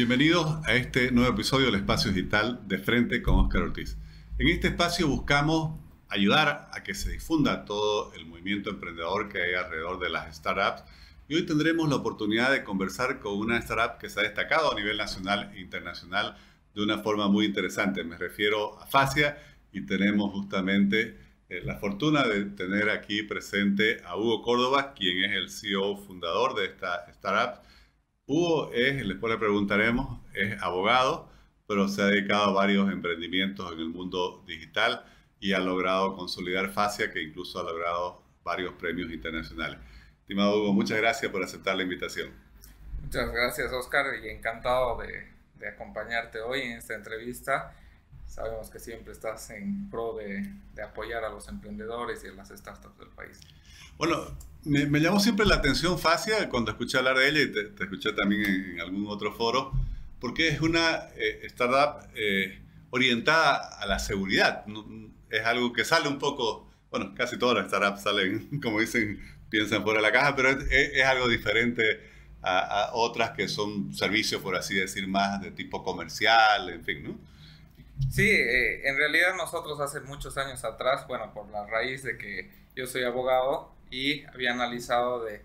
Bienvenidos a este nuevo episodio del Espacio Digital de Frente con Oscar Ortiz. En este espacio buscamos ayudar a que se difunda todo el movimiento emprendedor que hay alrededor de las startups y hoy tendremos la oportunidad de conversar con una startup que se ha destacado a nivel nacional e internacional de una forma muy interesante. Me refiero a Facia y tenemos justamente eh, la fortuna de tener aquí presente a Hugo Córdoba, quien es el CEO fundador de esta startup Hugo es, después le preguntaremos, es abogado, pero se ha dedicado a varios emprendimientos en el mundo digital y ha logrado consolidar Facia, que incluso ha logrado varios premios internacionales. Estimado Hugo, muchas gracias por aceptar la invitación. Muchas gracias, Oscar, y encantado de, de acompañarte hoy en esta entrevista. Sabemos que siempre estás en pro de, de apoyar a los emprendedores y a las startups del país. Bueno, me, llamó siempre la atención Facia cuando escuché hablar de ella y te, escuché también en, algún otro foro, porque es una eh, startup eh, orientada a la seguridad. Es algo que sale un poco, bueno, casi todas las startups salen, como dicen, piensan fuera de la caja, pero es, algo diferente a, otras que son servicios, por así decir, más de tipo comercial, en fin, ¿no? Sí, eh, en realidad nosotros hace muchos años atrás, bueno, por la raíz de que yo soy abogado, y había analizado de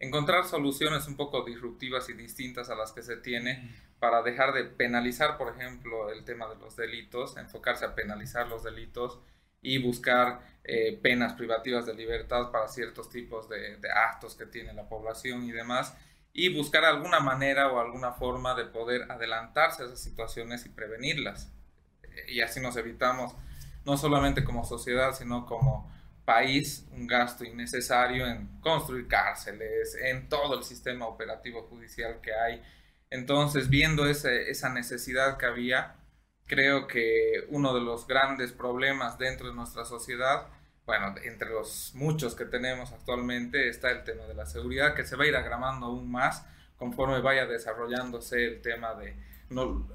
encontrar soluciones un poco disruptivas y distintas a las que se tiene para dejar de penalizar, por ejemplo, el tema de los delitos, enfocarse a penalizar los delitos y buscar eh, penas privativas de libertad para ciertos tipos de, de, actos que tiene la población y demás, y buscar alguna manera o alguna forma de poder adelantarse a esas situaciones y prevenirlas. Y así nos evitamos, no solamente como sociedad, sino como país un gasto innecesario en construir cárceles, en todo el sistema operativo judicial que hay. Entonces, viendo esa necesidad que había, creo que uno de los grandes problemas dentro de nuestra sociedad, bueno, entre los muchos que tenemos actualmente, está el tema de la seguridad, que se va a ir agravando aún más conforme vaya desarrollándose el tema de, no,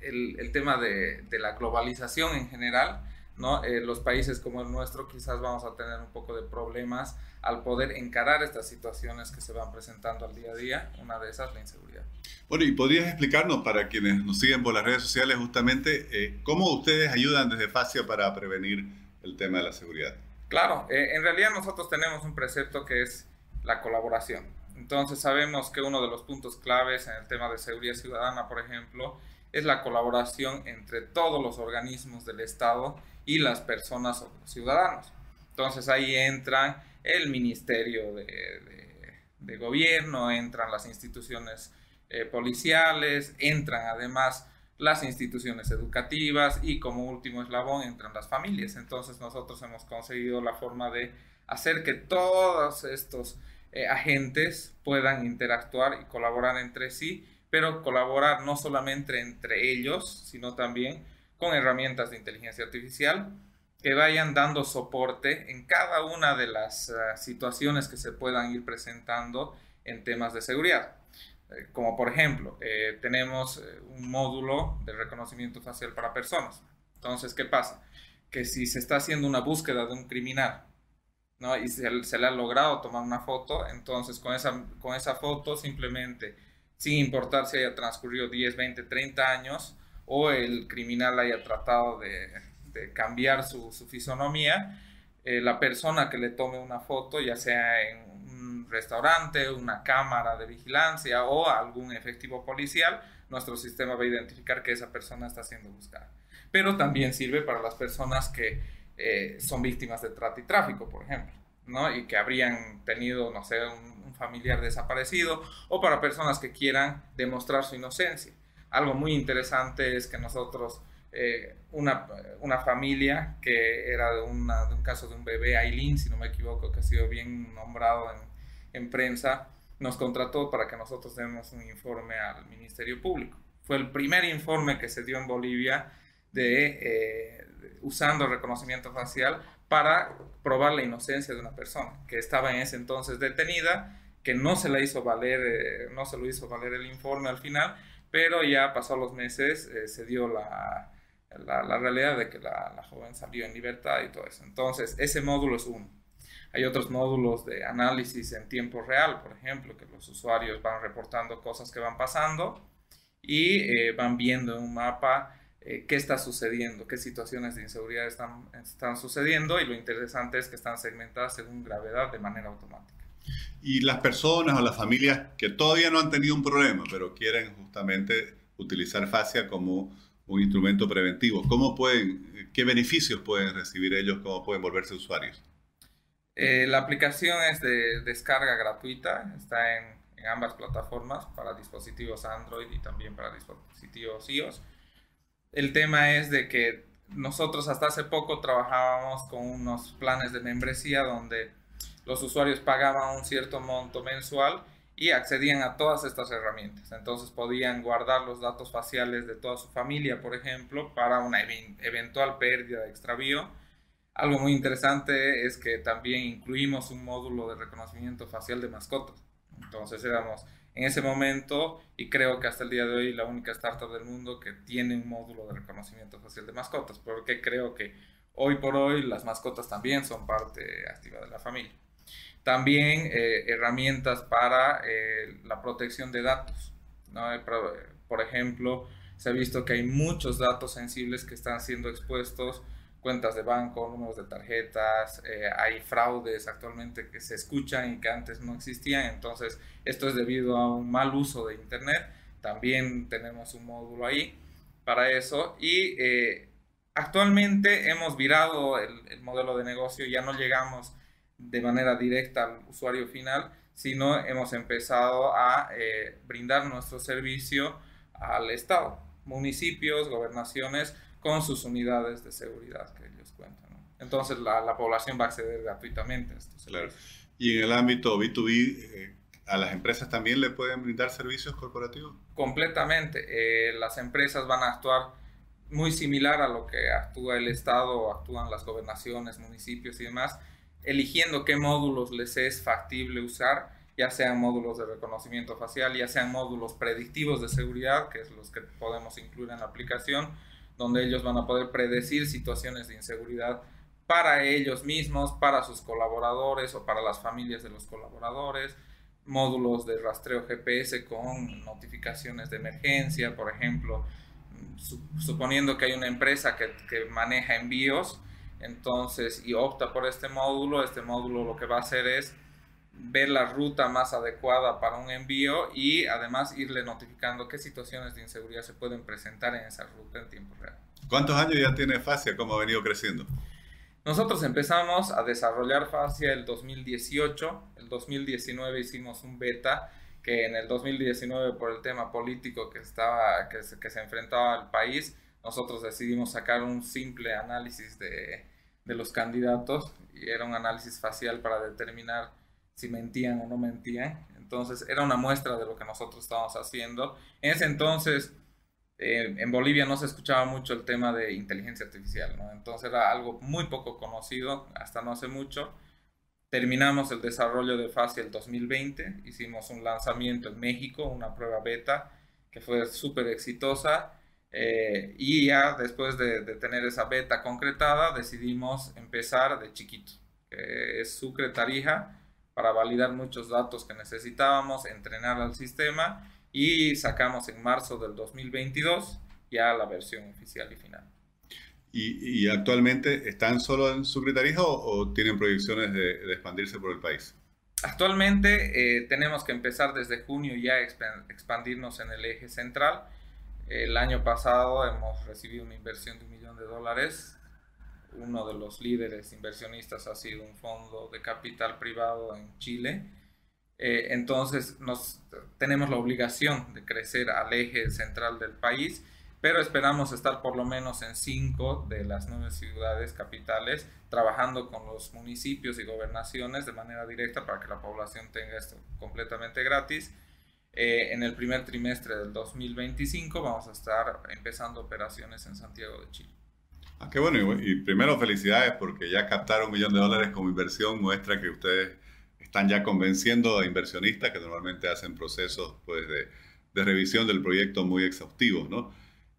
el, tema de, de la globalización en general ¿no? Eh, los países como el nuestro quizás vamos a tener un poco de problemas al poder encarar estas situaciones que se van presentando al día a día. Una de esas, la inseguridad. Bueno, y podrías explicarnos para quienes nos siguen por las redes sociales justamente eh, cómo ustedes ayudan desde FACIA para prevenir el tema de la seguridad. Claro, eh, en realidad nosotros tenemos un precepto que es la colaboración. Entonces sabemos que uno de los puntos claves en el tema de seguridad ciudadana, por ejemplo, es la colaboración entre todos los organismos del Estado y las personas o los ciudadanos. Entonces ahí entran el Ministerio de, Gobierno, entran las instituciones eh, policiales, entran además las instituciones educativas y como último eslabón entran las familias. Entonces nosotros hemos conseguido la forma de hacer que todos estos eh, agentes puedan interactuar y colaborar entre sí pero colaborar no solamente entre ellos, sino también con herramientas de inteligencia artificial que vayan dando soporte en cada una de las eh, situaciones que se puedan ir presentando en temas de seguridad. Eh, como por ejemplo, eh, tenemos un módulo de reconocimiento facial para personas. Entonces, ¿qué pasa? Que si se está haciendo una búsqueda de un criminal ¿no? y se, se le ha logrado tomar una foto, entonces con esa, con esa foto simplemente sin importar si haya transcurrido 10, 20, 30 años o el criminal haya tratado de, cambiar su, fisonomía, eh, la persona que le tome una foto, ya sea en un restaurante, una cámara de vigilancia o algún efectivo policial, nuestro sistema va a identificar que esa persona está siendo buscada. Pero también sirve para las personas que eh, son víctimas de trata y tráfico, por ejemplo. ¿No? Y que habrían tenido, no sé, un, familiar desaparecido, o para personas que quieran demostrar su inocencia. Algo muy interesante es que nosotros, eh, una, una, familia que era de, una, de, un caso de un bebé, Aileen, si no me equivoco, que ha sido bien nombrado en, en prensa, nos contrató para que nosotros demos un informe al Ministerio Público. Fue el primer informe que se dio en Bolivia de, eh, usando reconocimiento facial para probar la inocencia de una persona que estaba en ese entonces detenida, que no se la hizo valer, eh, no se lo hizo valer el informe al final, pero ya pasó los meses, eh, se dio la, la, realidad de que la, joven salió en libertad y todo eso. Entonces, ese módulo es uno. Hay otros módulos de análisis en tiempo real, por ejemplo, que los usuarios van reportando cosas que van pasando y eh, van viendo en un mapa eh, qué está sucediendo, qué situaciones de inseguridad están, están sucediendo y lo interesante es que están segmentadas según gravedad de manera automática. Y las personas o las familias que todavía no han tenido un problema, pero quieren justamente utilizar Fascia como un instrumento preventivo, ¿cómo pueden, qué beneficios pueden recibir ellos, cómo pueden volverse usuarios? Eh, la aplicación es de descarga gratuita, está en, en, ambas plataformas para dispositivos Android y también para dispositivos iOS. El tema es de que nosotros hasta hace poco trabajábamos con unos planes de membresía donde los usuarios pagaban un cierto monto mensual y accedían a todas estas herramientas. Entonces podían guardar los datos faciales de toda su familia, por ejemplo, para una eventual pérdida de extravío algo muy interesante es que también incluimos un módulo de reconocimiento facial de mascotas. Entonces éramos en ese momento, y creo que hasta el día de hoy, la única startup del mundo que tiene un módulo de reconocimiento facial de mascotas, porque creo que hoy por hoy las mascotas también son parte activa de la familia. También eh, herramientas para eh, la protección de datos. Eh, por ejemplo, se ha visto que hay muchos datos sensibles que están siendo expuestos cuentas de banco, números de tarjetas, eh, hay fraudes actualmente que se escuchan y que antes no existían, entonces esto es debido a un mal uso de Internet, también tenemos un módulo ahí para eso y eh, actualmente hemos virado el, modelo de negocio, ya no llegamos de manera directa al usuario final, sino hemos empezado a eh, brindar nuestro servicio al Estado, municipios, gobernaciones, con sus unidades de seguridad que ellos cuentan. Entonces la, la, población va a acceder gratuitamente a estos claro. Y en el ámbito B2B, eh, ¿a las empresas también le pueden brindar servicios corporativos? Completamente. Eh, las empresas van a actuar muy similar a lo que actúa el Estado actúan las gobernaciones, municipios y demás, eligiendo qué módulos les es factible usar, ya sean módulos de reconocimiento facial, ya sean módulos predictivos de seguridad, que es los que podemos incluir en la aplicación, donde ellos van a poder predecir situaciones de inseguridad para ellos mismos, para sus colaboradores o para las familias de los colaboradores, módulos de rastreo GPS con notificaciones de emergencia, por ejemplo, suponiendo que hay una empresa que, que, maneja envíos, entonces, y opta por este módulo, este módulo lo que va a hacer es ver la ruta más adecuada para un envío y además irle notificando qué situaciones de inseguridad se pueden presentar en esa ruta en tiempo real. ¿Cuántos años ya tiene Facia? ¿Cómo ha venido creciendo? Nosotros empezamos a desarrollar Facia el 2018, el 2019 hicimos un beta que en el 2019 por el tema político que, estaba, que, se, que se enfrentaba al país, nosotros decidimos sacar un simple análisis de, de los candidatos y era un análisis facial para determinar si mentían o no mentían. Entonces era una muestra de lo que nosotros estábamos haciendo. En ese entonces eh, en Bolivia no se escuchaba mucho el tema de inteligencia artificial, ¿no? entonces era algo muy poco conocido hasta no hace mucho. Terminamos el desarrollo de Facia el 2020, hicimos un lanzamiento en México, una prueba beta que fue súper exitosa. Eh, y ya después de, de, tener esa beta concretada, decidimos empezar de chiquito, que es Sucre Tarija, para validar muchos datos que necesitábamos, entrenar al sistema y sacamos en marzo del 2022 ya la versión oficial y final. ¿Y, y actualmente están solo en Tarija o, o tienen proyecciones de, de, expandirse por el país? Actualmente eh, tenemos que empezar desde junio ya a expandirnos en el eje central. El año pasado hemos recibido una inversión de un millón de dólares uno de los líderes inversionistas ha sido un fondo de capital privado en Chile. Eh, entonces nos, tenemos la obligación de crecer al eje central del país, pero esperamos estar por lo menos en cinco de las nueve ciudades capitales, trabajando con los municipios y gobernaciones de manera directa para que la población tenga esto completamente gratis. Eh, en el primer trimestre del 2025 vamos a estar empezando operaciones en Santiago de Chile. Ah, qué bueno, y, primero felicidades porque ya captar un millón de dólares como inversión muestra que ustedes están ya convenciendo a inversionistas que normalmente hacen procesos pues, de, de revisión del proyecto muy exhaustivos, ¿no?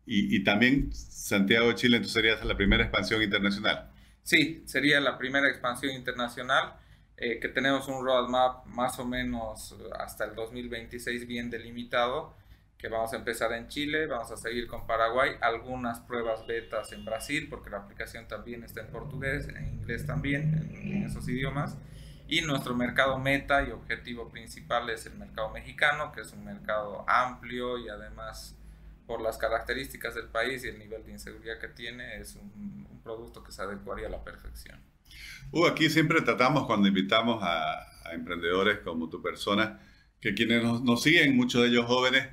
Y, y, también Santiago de Chile, entonces sería la primera expansión internacional. Sí, sería la primera expansión internacional, eh, que tenemos un roadmap más o menos hasta el 2026 bien delimitado que vamos a empezar en Chile, vamos a seguir con Paraguay, algunas pruebas betas en Brasil, porque la aplicación también está en portugués, en inglés también, en, esos idiomas. Y nuestro mercado meta y objetivo principal es el mercado mexicano, que es un mercado amplio y además por las características del país y el nivel de inseguridad que tiene, es un, producto que se adecuaría a la perfección. Uh, aquí siempre tratamos cuando invitamos a, a emprendedores como tu persona, que quienes nos, nos siguen, muchos de ellos jóvenes,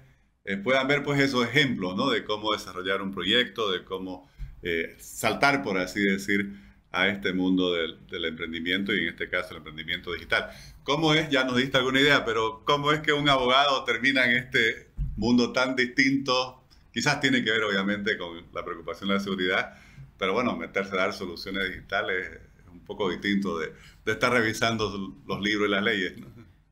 eh, puedan ver pues esos ejemplos, ¿no? De cómo desarrollar un proyecto, de cómo eh, saltar, por así decir, a este mundo del, emprendimiento y en este caso el emprendimiento digital. ¿Cómo es, ya nos diste alguna idea, pero cómo es que un abogado termina en este mundo tan distinto? Quizás tiene que ver obviamente con la preocupación de la seguridad, pero bueno, meterse a dar soluciones digitales es un poco distinto de, estar revisando los libros y las leyes.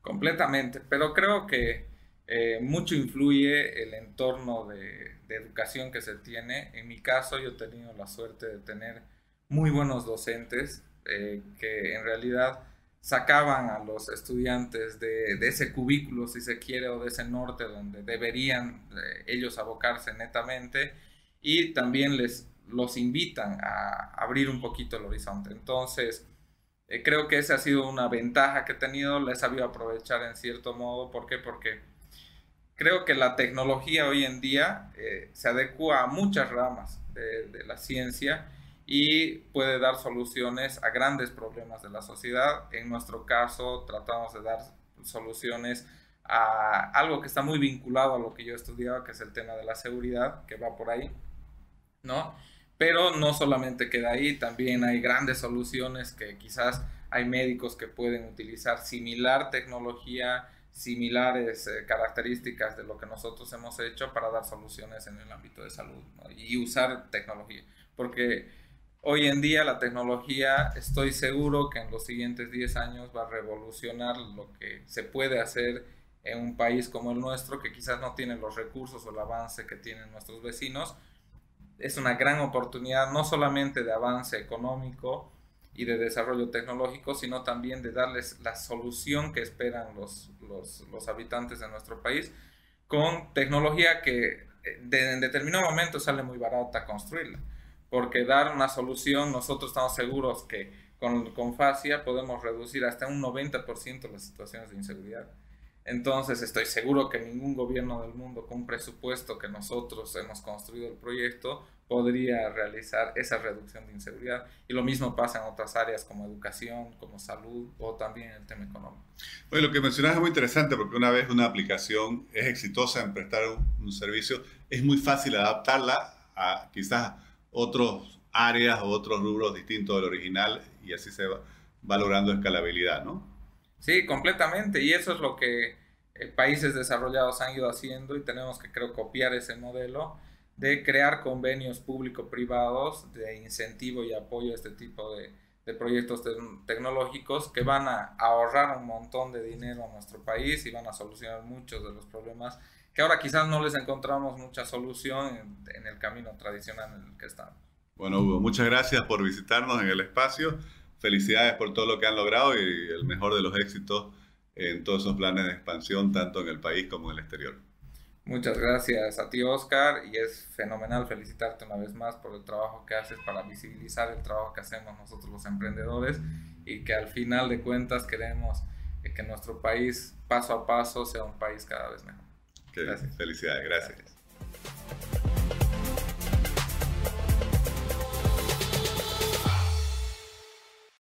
Completamente, pero creo que eh, mucho influye el entorno de, educación que se tiene. En mi caso, yo he tenido la suerte de tener muy buenos docentes eh, que en realidad sacaban a los estudiantes de, ese cubículo, si se quiere, o de ese norte donde deberían eh, ellos abocarse netamente y también les los invitan a abrir un poquito el horizonte. Entonces, creo que esa ha sido una ventaja que he tenido, la he sabido aprovechar en cierto modo. ¿Por qué? Porque creo que la tecnología hoy en día eh, se adecua a muchas ramas de, la ciencia y puede dar soluciones a grandes problemas de la sociedad. En nuestro caso, tratamos de dar soluciones a algo que está muy vinculado a lo que yo estudiaba, que es el tema de la seguridad, que va por ahí, ¿no? Pero no solamente queda ahí, también hay grandes soluciones que quizás hay médicos que pueden utilizar similar tecnología similares eh, características de lo que nosotros hemos hecho para dar soluciones en el ámbito de salud y usar tecnología. Porque hoy en día la tecnología estoy seguro que en los siguientes 10 años va a revolucionar lo que se puede hacer en un país como el nuestro, que quizás no tiene los recursos o el avance que tienen nuestros vecinos. Es una gran oportunidad no solamente de avance económico, y de desarrollo tecnológico, sino también de darles la solución que esperan los, los, los habitantes de nuestro país con tecnología que eh, en determinado momento sale muy barata construirla. Porque dar una solución, nosotros estamos seguros que con, con FACIA podemos reducir hasta un 90% las situaciones de inseguridad. Entonces estoy seguro que ningún gobierno del mundo con un presupuesto que nosotros hemos construido el proyecto podría realizar esa reducción de inseguridad. Y lo mismo pasa en otras áreas como educación, como salud o también el tema económico. Bueno, lo que mencionas es muy interesante porque una vez una aplicación es exitosa en prestar un, servicio, es muy fácil adaptarla a quizás otras áreas o otros rubros distintos del original y así se va, va logrando escalabilidad, ¿no? Sí, completamente. Y eso es lo que eh, países desarrollados han ido haciendo y tenemos que creo copiar ese modelo de crear convenios público-privados de incentivo y apoyo a este tipo de, proyectos tecnológicos que van a ahorrar un montón de dinero a nuestro país y van a solucionar muchos de los problemas que ahora quizás no les encontramos mucha solución en, en el camino tradicional en el que estamos. Bueno, Hugo, muchas gracias por visitarnos en el espacio. Felicidades por todo lo que han logrado y el mejor de los éxitos en todos esos planes de expansión, tanto en el país como en el exterior. Muchas gracias a ti, Oscar, y es fenomenal felicitarte una vez más por el trabajo que haces para visibilizar el trabajo que hacemos nosotros los emprendedores y que al final de cuentas queremos que nuestro país paso a paso sea un país cada vez mejor. Gracias. Felicidades, gracias.